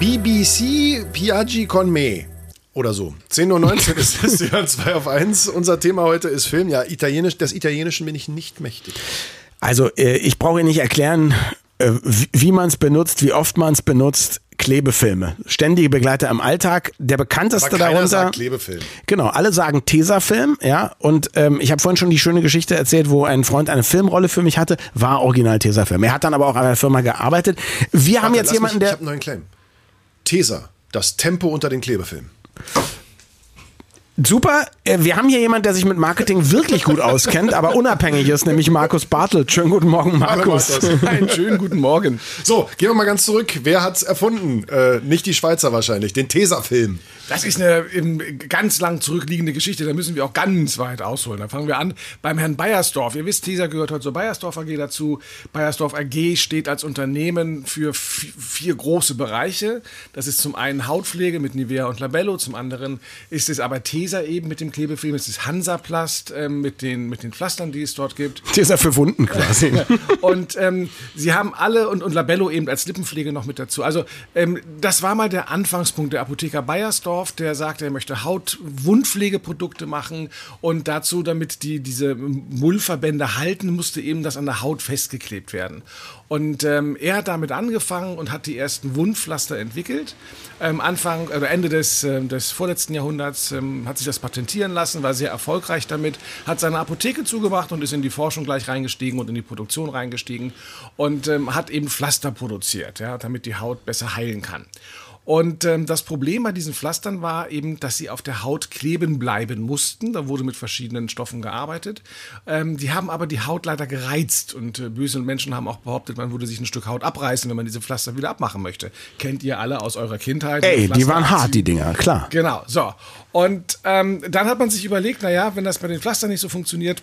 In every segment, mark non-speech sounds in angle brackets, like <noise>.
BBC Piaggi con me. Oder so. 10.19 Uhr ist es, ja 2 auf 1. Unser Thema heute ist Film. Ja, Italienisch, des Italienischen bin ich nicht mächtig. Also, äh, ich brauche Ihnen nicht erklären, äh, wie, man es benutzt, wie oft man es benutzt. Klebefilme. Ständige Begleiter im Alltag. Der bekannteste darunter. sagt Klebefilm. Genau, alle sagen Tesafilm, ja. Und ähm, ich habe vorhin schon die schöne Geschichte erzählt, wo ein Freund eine Filmrolle für mich hatte, war original Tesafilm. Er hat dann aber auch an einer Firma gearbeitet. Wir haben Warte, jetzt lass jemanden, mich, Ich der. habe einen neuen Claim. Tesa, das Tempo unter den Klebefilmen. Super, äh, wir haben hier jemanden, der sich mit Marketing wirklich gut auskennt, aber unabhängig ist, nämlich Markus Bartelt. Schönen guten Morgen, Markus. Hallo, Markus. Einen schönen guten Morgen. So, gehen wir mal ganz zurück. Wer hat's erfunden? Äh, nicht die Schweizer wahrscheinlich, den Tesafilm. Das ist eine ganz lang zurückliegende Geschichte. Da müssen wir auch ganz weit ausholen. Da fangen wir an beim Herrn Bayersdorf. Ihr wisst, Tesa gehört heute zur Bayersdorf AG dazu. Bayersdorf AG steht als Unternehmen für vi- vier große Bereiche. Das ist zum einen Hautpflege mit Nivea und Labello. Zum anderen ist es aber Tesa eben mit dem Klebefilm. Es ist Hansaplast ähm, mit, den, mit den Pflastern, die es dort gibt. Tesa für Wunden quasi. <laughs> Und ähm, sie haben alle und, und Labello eben als Lippenpflege noch mit dazu. Also ähm, das war mal der Anfangspunkt der Apotheker Bayersdorf, der sagte, er möchte Haut-Wundpflegeprodukte machen und dazu, damit die diese Mullverbände halten, musste eben das an der Haut festgeklebt werden. Und ähm, er hat damit angefangen und hat die ersten Wundpflaster entwickelt. Ähm, Anfang oder Ende des, ähm, des vorletzten Jahrhunderts ähm, hat sich das patentieren lassen, war sehr erfolgreich damit, hat seine Apotheke zugemacht und ist in die Forschung gleich reingestiegen und in die Produktion reingestiegen und ähm, hat eben Pflaster produziert, ja, damit die Haut besser heilen kann. Und ähm, das Problem bei diesen Pflastern war eben, dass sie auf der Haut kleben bleiben mussten. Da wurde mit verschiedenen Stoffen gearbeitet. Ähm, die haben aber die Haut leider gereizt. Und äh, böse Menschen haben auch behauptet, man würde sich ein Stück Haut abreißen, wenn man diese Pflaster wieder abmachen möchte. Kennt ihr alle aus eurer Kindheit? Ey, die waren hart, die Dinger, klar. Genau, so. Und ähm, dann hat man sich überlegt, naja, wenn das bei den Pflastern nicht so funktioniert,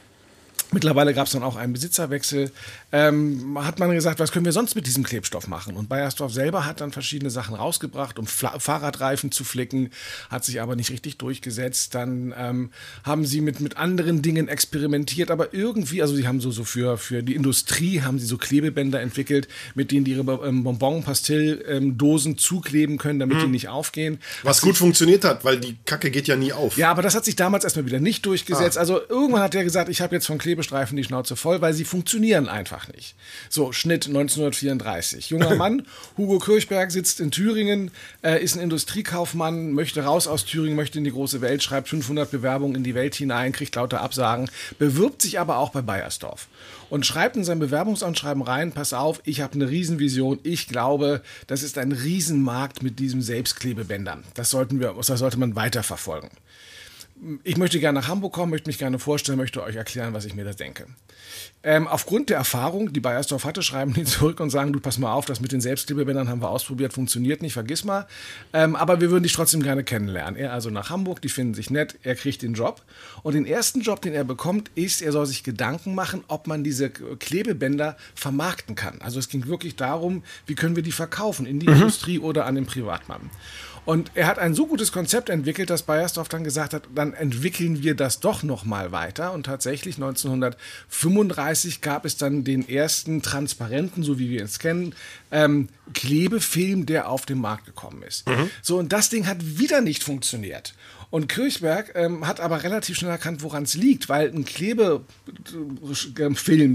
Mittlerweile gab es dann auch einen Besitzerwechsel. Ähm, hat man gesagt, was können wir sonst mit diesem Klebstoff machen? Und Bayersdorf selber hat dann verschiedene Sachen rausgebracht, um Fla Fahrradreifen zu flicken, hat sich aber nicht richtig durchgesetzt. Dann ähm, haben sie mit, mit anderen Dingen experimentiert, aber irgendwie, also sie haben so, so für, für die Industrie haben sie so Klebebänder entwickelt, mit denen die ihre ähm, Bonbon-Pastilldosen zukleben können, damit die nicht aufgehen. Was gut funktioniert hat, weil die Kacke geht ja nie auf. Ja, aber das hat sich damals erstmal wieder nicht durchgesetzt. Ah. Also irgendwann hat er gesagt, ich habe jetzt von Klebestreifen die Schnauze voll, weil sie funktionieren einfach nicht. So, Schnitt 1934. Junger <laughs> Mann, Hugo Kirchberg sitzt in Thüringen, äh, ist ein Industriekaufmann, möchte raus aus Thüringen, möchte in die große Welt, schreibt 500 Bewerbungen in die Welt hinein, kriegt lauter Absagen, bewirbt sich aber auch bei Bayersdorf und schreibt in sein Bewerbungsanschreiben rein, pass auf, ich habe eine Riesenvision, ich glaube, das ist ein Riesenmarkt mit diesem Selbstklebebändern. Das sollten wir, das sollte man weiterverfolgen ich möchte gerne nach Hamburg kommen, möchte mich gerne vorstellen, möchte euch erklären, was ich mir da denke. Ähm, aufgrund der Erfahrung, die Bayersdorf hatte, schreiben die <laughs> zurück und sagen, du pass mal auf, das mit den Selbstklebebändern haben wir ausprobiert, funktioniert nicht, vergiss mal. Ähm, aber wir würden dich trotzdem gerne kennenlernen. Er also nach Hamburg, die finden sich nett, er kriegt den Job. Und den ersten Job, den er bekommt, ist, er soll sich Gedanken machen, ob man diese Klebebänder vermarkten kann. Also es ging wirklich darum, wie können wir die verkaufen, in die Industrie oder an den Privatmann. Und er hat ein so gutes Konzept entwickelt, dass Bayersdorf dann gesagt hat, dann entwickeln wir das doch noch mal weiter. Und tatsächlich 1935 gab es dann den ersten transparenten, so wie wir es kennen, ähm, Klebefilm, der auf den Markt gekommen ist. So, und das Ding hat wieder nicht funktioniert. Und Kirchberg ähm, hat aber relativ schnell erkannt, woran es liegt, weil ein Klebefilm,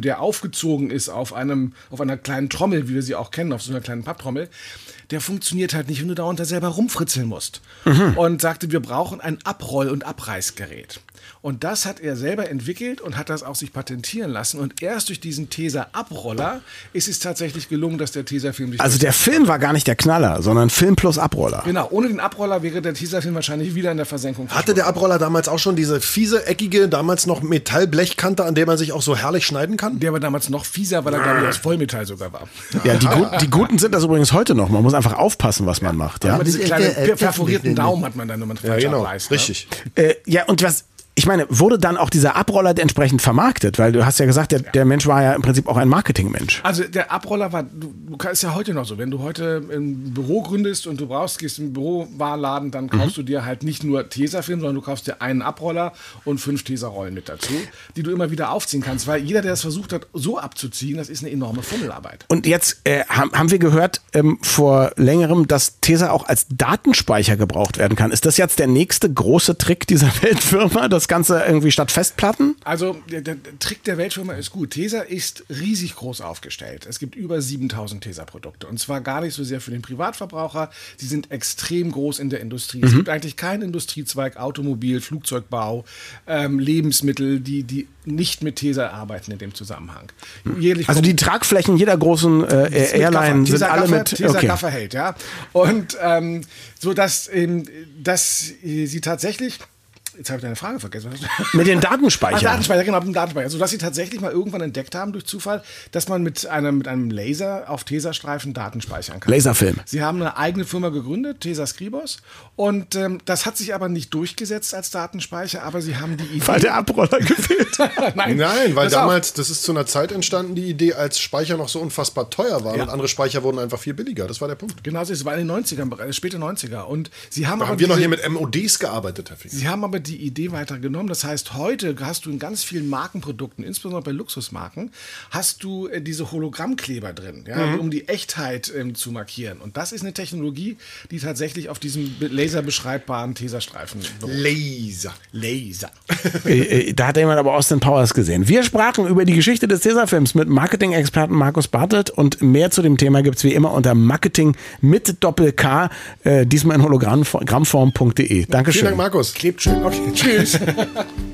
der aufgezogen ist auf, einem, auf einer kleinen Trommel, wie wir sie auch kennen, auf so einer kleinen Papptrommel, der funktioniert halt nicht, wenn du da unter selber rumfritzeln musst. Und sagte, wir brauchen ein Abroll- und Abreißgerät. Und das hat er selber entwickelt und hat das auch sich patentieren lassen. Und erst durch diesen Tesa-Abroller ist es tatsächlich gelungen, dass der Tesa-Film sich Also der Film war gar nicht der Knaller, sondern Film plus Abroller. Genau, ohne den Abroller wäre der Tesa-Film wahrscheinlich wieder in der Versenkung Hatte der Abroller damals auch schon diese fiese, eckige, damals noch Metallblechkante, an der man sich auch so herrlich schneiden kann? Der war damals noch fieser, weil er, glaube ich, aus Vollmetall sogar war. Ja, die, Gut, die Guten sind das übrigens heute noch. Man muss einfach aufpassen, was man macht. Ja, Aber diese kleinen perforierten Daumen hat man dann, wenn man falsch abreißt. Ne? Richtig. äh, ja und was ich meine, wurde dann auch dieser Abroller entsprechend vermarktet? Weil du hast ja gesagt, der, der Mensch war ja im Prinzip auch ein Marketingmensch. Also der Abroller war, du, du kannst ja heute noch so, wenn du heute ein Büro gründest und du brauchst, gehst im Bürowarenladen, dann kaufst mhm. du dir halt nicht nur Tesafilm, sondern du kaufst dir einen Abroller und fünf Tesarollen mit dazu, die du immer wieder aufziehen kannst, weil jeder, der das versucht hat, so abzuziehen, das ist eine enorme Fummelarbeit. Und jetzt äh, haben wir gehört ähm, vor längerem, dass Tesa auch als Datenspeicher gebraucht werden kann. Ist das jetzt der nächste große Trick dieser <laughs> Weltfirma, das Ganze irgendwie statt Festplatten? Also der, der Trick der Weltfirma ist gut. Tesa ist riesig groß aufgestellt. Es gibt über 7000 Tesa-Produkte und zwar gar nicht so sehr für den Privatverbraucher. Sie sind extrem groß in der Industrie. Mhm. Es gibt eigentlich keinen Industriezweig, Automobil, Flugzeugbau, ähm, Lebensmittel, die, die nicht mit Tesa arbeiten in dem Zusammenhang. Jährlich also die Tragflächen jeder großen äh, Airline sind alle Gaffer, mit Tesa okay. Gaffer hält, ja. Und ähm, so dass, ähm, dass sie tatsächlich Jetzt habe ich deine Frage vergessen. Mit den Datenspeichern. Ah, Datenspeicher, genau, mit dem Datenspeicher. Also, dass sie tatsächlich mal irgendwann entdeckt haben durch Zufall, dass man mit einem, mit einem Laser auf Tesastreifen Daten speichern kann. Laserfilm. Sie haben eine eigene Firma gegründet, Tesa Scribos. Und ähm, das hat sich aber nicht durchgesetzt als Datenspeicher, aber sie haben die Idee. Weil der Abroller gefehlt <laughs> Nein, Nein, weil damals, auch. das ist zu einer Zeit entstanden, die Idee, als Speicher noch so unfassbar teuer war ja. und andere Speicher wurden einfach viel billiger. Das war der Punkt. Genau, es war in den 90ern, späte 90er. Und sie haben da aber. Haben wir diese, noch hier mit MODs gearbeitet, Herr Sie haben aber die Idee weiter genommen. Das heißt, heute hast du in ganz vielen Markenprodukten, insbesondere bei Luxusmarken, hast du äh, diese Hologrammkleber drin, ja, mhm. um die Echtheit ähm, zu markieren. Und das ist eine Technologie, die tatsächlich auf diesem laserbeschreibbaren Teserstreifen. Laser. Laser. <laughs> Äh, äh, da hat jemand aber Austin Powers gesehen. Wir sprachen über die Geschichte des Tesafilms mit Marketing-Experten Markus Bartelt und mehr zu dem Thema gibt es wie immer unter Marketing mit Doppel-K, äh, diesmal in hologrammform.de. Dankeschön. Vielen Dank, Markus. Klebt schön. Okay, Cheers. <laughs> <laughs>